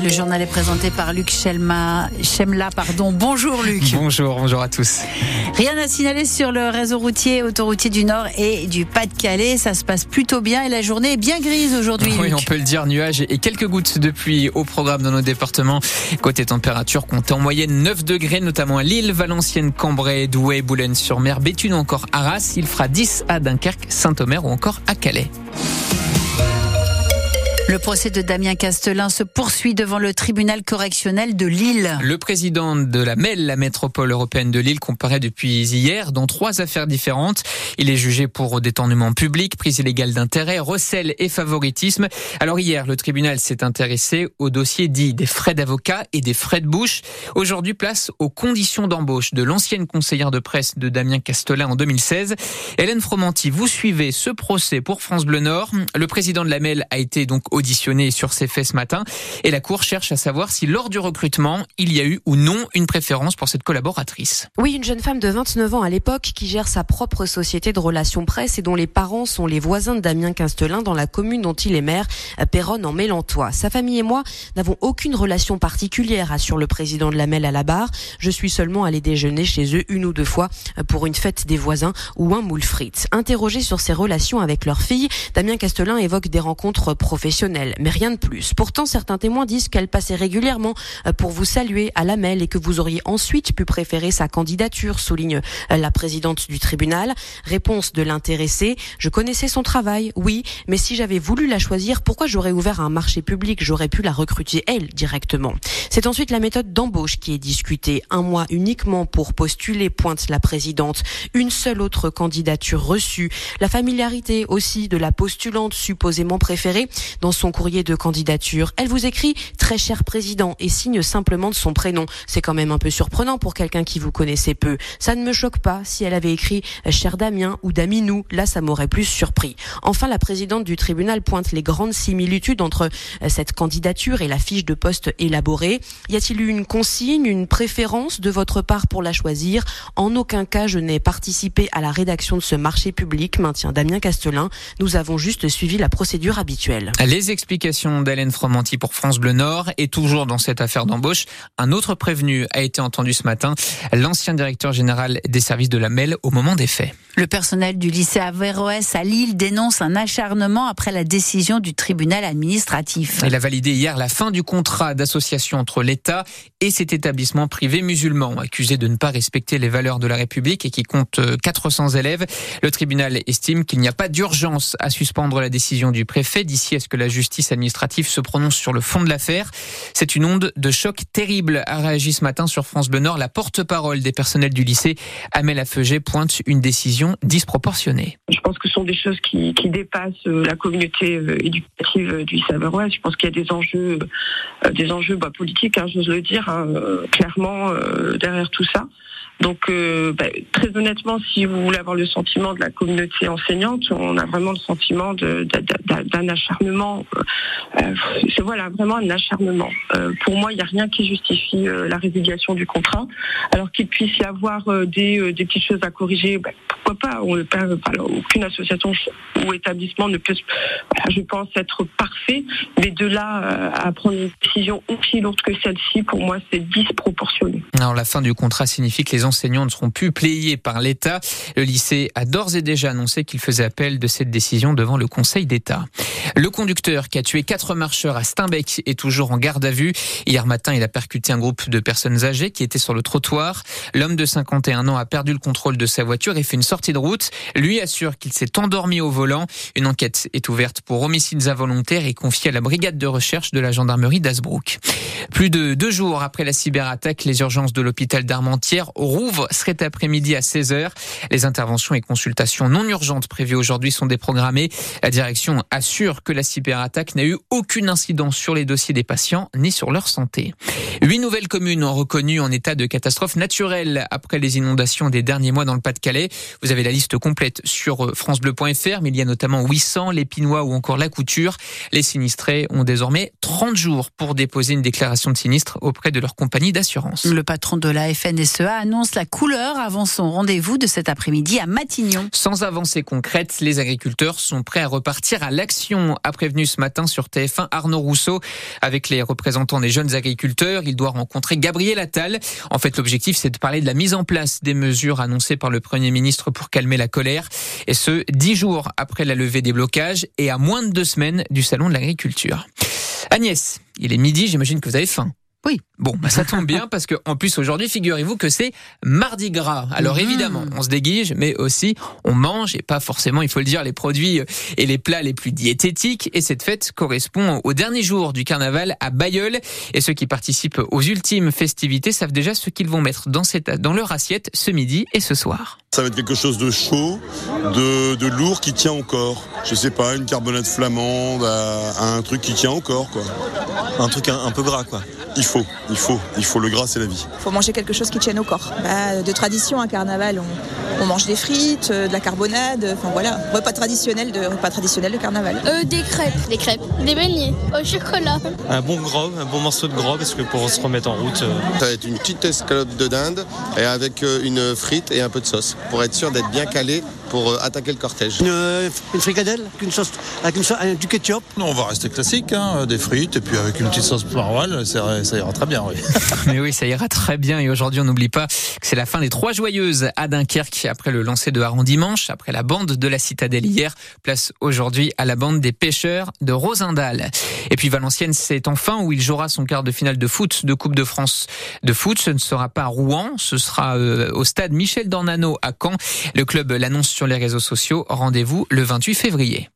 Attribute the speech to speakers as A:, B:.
A: le journal est présenté par Luc Chelma, Chemla. Pardon. Bonjour Luc.
B: Bonjour, bonjour à tous.
A: Rien à signaler sur le réseau routier, autoroutier du Nord et du Pas-de-Calais. Ça se passe plutôt bien et la journée est bien grise aujourd'hui.
B: Oui, on peut le dire, nuages et quelques gouttes de pluie au programme dans nos départements. Côté température, comptez en moyenne 9 degrés, notamment à Lille, Valenciennes, Cambrai, Douai, Boulogne-sur-Mer, Béthune ou encore Arras. Il fera 10 à Dunkerque, Saint-Omer ou encore à Calais.
A: Le procès de Damien Castelin se poursuit devant le tribunal correctionnel de Lille.
B: Le président de la MEL, la métropole européenne de Lille, comparaît depuis hier dans trois affaires différentes. Il est jugé pour détournement public, prise illégale d'intérêt, recel et favoritisme. Alors hier, le tribunal s'est intéressé au dossier dit des frais d'avocat et des frais de bouche. Aujourd'hui, place aux conditions d'embauche de l'ancienne conseillère de presse de Damien Castelin en 2016. Hélène Fromanti, vous suivez ce procès pour France Bleu Nord. Le président de la MEL a été donc auditionné sur ses faits ce matin. Et la Cour cherche à savoir si lors du recrutement, il y a eu ou non une préférence pour cette collaboratrice.
C: Oui, une jeune femme de 29 ans à l'époque qui gère sa propre société de relations presse et dont les parents sont les voisins de Damien Castelin dans la commune dont il est maire, Péronne en Mélantois. Sa famille et moi n'avons aucune relation particulière, assure le président de la MEL à la barre. Je suis seulement allé déjeuner chez eux une ou deux fois pour une fête des voisins ou un moule frites. Interrogé sur ses relations avec leur fille, Damien Castelin évoque des rencontres professionnelles mais rien de plus. Pourtant, certains témoins disent qu'elle passait régulièrement euh, pour vous saluer à la mêle et que vous auriez ensuite pu préférer sa candidature, souligne euh, la présidente du tribunal. Réponse de l'intéressé, je connaissais son travail, oui, mais si j'avais voulu la choisir, pourquoi j'aurais ouvert un marché public? J'aurais pu la recruter elle directement. C'est ensuite la méthode d'embauche qui est discutée. Un mois uniquement pour postuler, pointe la présidente. Une seule autre candidature reçue. La familiarité aussi de la postulante supposément préférée son courrier de candidature. Elle vous écrit très cher président et signe simplement de son prénom. C'est quand même un peu surprenant pour quelqu'un qui vous connaissait peu. Ça ne me choque pas si elle avait écrit cher Damien ou Daminou. Là, ça m'aurait plus surpris. Enfin, la présidente du tribunal pointe les grandes similitudes entre euh, cette candidature et la fiche de poste élaborée. Y a-t-il eu une consigne, une préférence de votre part pour la choisir? En aucun cas, je n'ai participé à la rédaction de ce marché public, maintient Damien Castelin. Nous avons juste suivi la procédure habituelle.
B: Les explications d'Hélène Fromanti pour France Bleu Nord et toujours dans cette affaire d'embauche, un autre prévenu a été entendu ce matin, l'ancien directeur général des services de la MEL au moment des faits.
A: Le personnel du lycée Averroès à Lille dénonce un acharnement après la décision du tribunal administratif.
B: Il a validé hier la fin du contrat d'association entre l'État et cet établissement privé musulman, accusé de ne pas respecter les valeurs de la République et qui compte 400 élèves. Le tribunal estime qu'il n'y a pas d'urgence à suspendre la décision du préfet d'ici à ce que la justice administrative se prononce sur le fond de l'affaire. C'est une onde de choc terrible, a réagi ce matin sur France Bleu la porte-parole des personnels du lycée, Amel Feuget, pointe une décision disproportionnée.
D: Je pense que ce sont des choses qui, dépassent euh, la communauté euh, éducative du Savoie. Je pense qu'il y a des enjeux, euh, des enjeux bah, politiques, hein, j'ose le dire, hein, clairement, derrière tout ça. Donc, euh, bah, très honnêtement, si vous voulez avoir le sentiment de la communauté enseignante, on a vraiment le sentiment d'un acharnement. Euh, euh, c'est voilà, vraiment un acharnement. pour moi, il n'y a rien qui justifie la résiliation du contrat. Alors qu'il puisse y avoir des, petites choses à corriger, bah, pourquoi pas? On, Aucune association ou établissement ne peut, je pense, être parfait. Mais de là à prendre une décision aussi lourde que celle-ci, pour moi, c'est disproportionné.
B: Alors, la fin du contrat signifie que les enseignants ne seront plus payés par l'État. Le lycée a d'ores et déjà annoncé qu'il faisait appel de cette décision devant le Conseil d'État. Le conducteur qui a tué quatre marcheurs à Steinbeck est toujours en garde à vue. Hier matin, il a percuté un groupe de personnes âgées qui étaient sur le trottoir. L'homme de 51 ans a perdu le contrôle de sa voiture et fait une sortie de route. Lui assure qu'il s'est endormi au volant. Une enquête est ouverte pour homicides involontaires et confiée à la brigade de recherche de la gendarmerie d'Asbrook. Plus de deux jours après la cyberattaque, les urgences de l'hôpital d'Armentières rouvre cet après-midi à 16h. Les interventions et consultations non urgentes prévues aujourd'hui sont déprogrammées. La direction assure que la cyberattaque n'a eu aucune incidence sur les dossiers des patients ni sur leur santé. Huit nouvelles communes ont reconnu en état de catastrophe naturelle après les inondations des derniers mois dans le Pas-de-Calais. Vous avez la liste complète sur francebleu.fr, mais il y a notamment 800, l'Épinois ou encore la Couture. Les sinistrés ont désormais 30 jours pour déposer une déclaration de sinistre auprès de leur compagnie d'assurance.
A: Le patron de la FNSEA annonce annonce la couleur avant son rendez-vous de cet après-midi à Matignon.
B: Sans avancée concrète, les agriculteurs sont prêts à repartir à l'action, a prévenu ce matin sur TF1 Arnaud Rousseau. Avec les représentants des jeunes agriculteurs, il doit rencontrer Gabriel Attal. En fait, l'objectif, c'est de parler de la mise en place des mesures annoncées par le Premier ministre pour calmer la colère. Et ce, dix jours après la levée des blocages et à moins de deux semaines du Salon de l'agriculture. Agnès, il est midi, j'imagine que vous avez faim.
A: Oui.
B: Bon, bah ça tombe bien parce que en plus aujourd'hui, figurez-vous que c'est mardi gras. Alors
A: Mhm.
B: évidemment, on se déguise, mais aussi on mange et pas forcément, il faut le dire, les produits et les plats les plus diététiques. Et cette fête correspond au dernier jour du carnaval à Bayeul. Et ceux qui participent aux ultimes festivités savent déjà ce qu'ils vont mettre dans, cette, dans leur assiette ce midi et ce soir.
E: Ça va être quelque chose de chaud, de, de lourd qui tient au corps. Je sais pas, une carbonate flamande, à, à un truc qui tient au corps, quoi.
F: Un truc un, un peu gras, quoi.
E: Il faut, il faut, il faut. Le gras, c'est la vie.
G: faut manger quelque chose qui tienne au corps. Bah, de tradition, un carnaval, on, on mange des frites, euh, de la carbonade, enfin voilà, repas traditionnel de repas traditionnel de carnaval.
H: Euh, des crêpes. Des crêpes. Des beignets au chocolat.
F: Un bon gros, un bon morceau de gros, parce que pour se remettre en route. euh,
I: Ça va être une petite escalope de dinde et avec euh, une frite et un peu de sauce pour être sûr d'être bien calé pour euh, attaquer le cortège.
J: Une, une fricadelle avec, une sauce, avec une sauce- avec du ketchup.
K: Non, on va rester classique, hein, des frites et puis avec une petite sauce maroilles, ça, ça ira très bien, oui.
B: Mais oui, ça ira très bien. Et aujourd'hui, on n'oublie pas que c'est la fin des Trois Joyeuses à Dunkerque. Après le lancer de Haran dimanche, après la bande de la Citadelle hier, place aujourd'hui à la bande des pêcheurs de Rosendal. Et puis Valenciennes, c'est enfin où il jouera son quart de finale de foot de Coupe de France de foot. Ce ne sera pas à Rouen, ce sera euh, au stade Michel Dornano à Caen. Le club l'annonce sur les réseaux sociaux. Rendez-vous le 28 février.